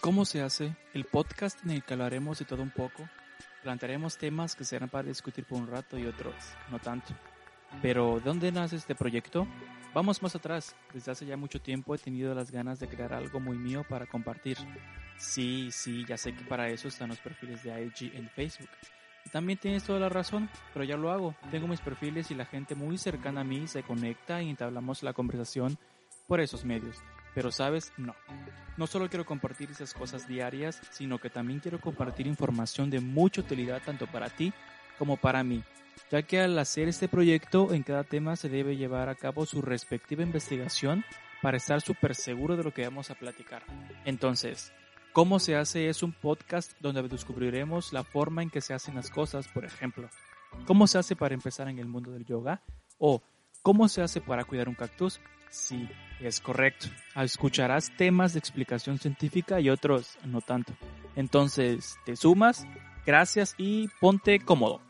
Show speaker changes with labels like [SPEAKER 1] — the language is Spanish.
[SPEAKER 1] ¿Cómo se hace? El podcast en el que hablaremos de todo un poco. Plantearemos temas que serán para discutir por un rato y otros no tanto. Pero, ¿de dónde nace este proyecto? Vamos más atrás. Desde hace ya mucho tiempo he tenido las ganas de crear algo muy mío para compartir. Sí, sí, ya sé que para eso están los perfiles de IG en Facebook. Y también tienes toda la razón, pero ya lo hago. Tengo mis perfiles y la gente muy cercana a mí se conecta y entablamos la conversación por esos medios. Pero sabes, no. No solo quiero compartir esas cosas diarias, sino que también quiero compartir información de mucha utilidad tanto para ti como para mí, ya que al hacer este proyecto en cada tema se debe llevar a cabo su respectiva investigación para estar súper seguro de lo que vamos a platicar. Entonces, ¿cómo se hace? Es un podcast donde descubriremos la forma en que se hacen las cosas, por ejemplo, cómo se hace para empezar en el mundo del yoga o cómo se hace para cuidar un cactus. Sí, es correcto. Escucharás temas de explicación científica y otros no tanto. Entonces, te sumas, gracias y ponte cómodo.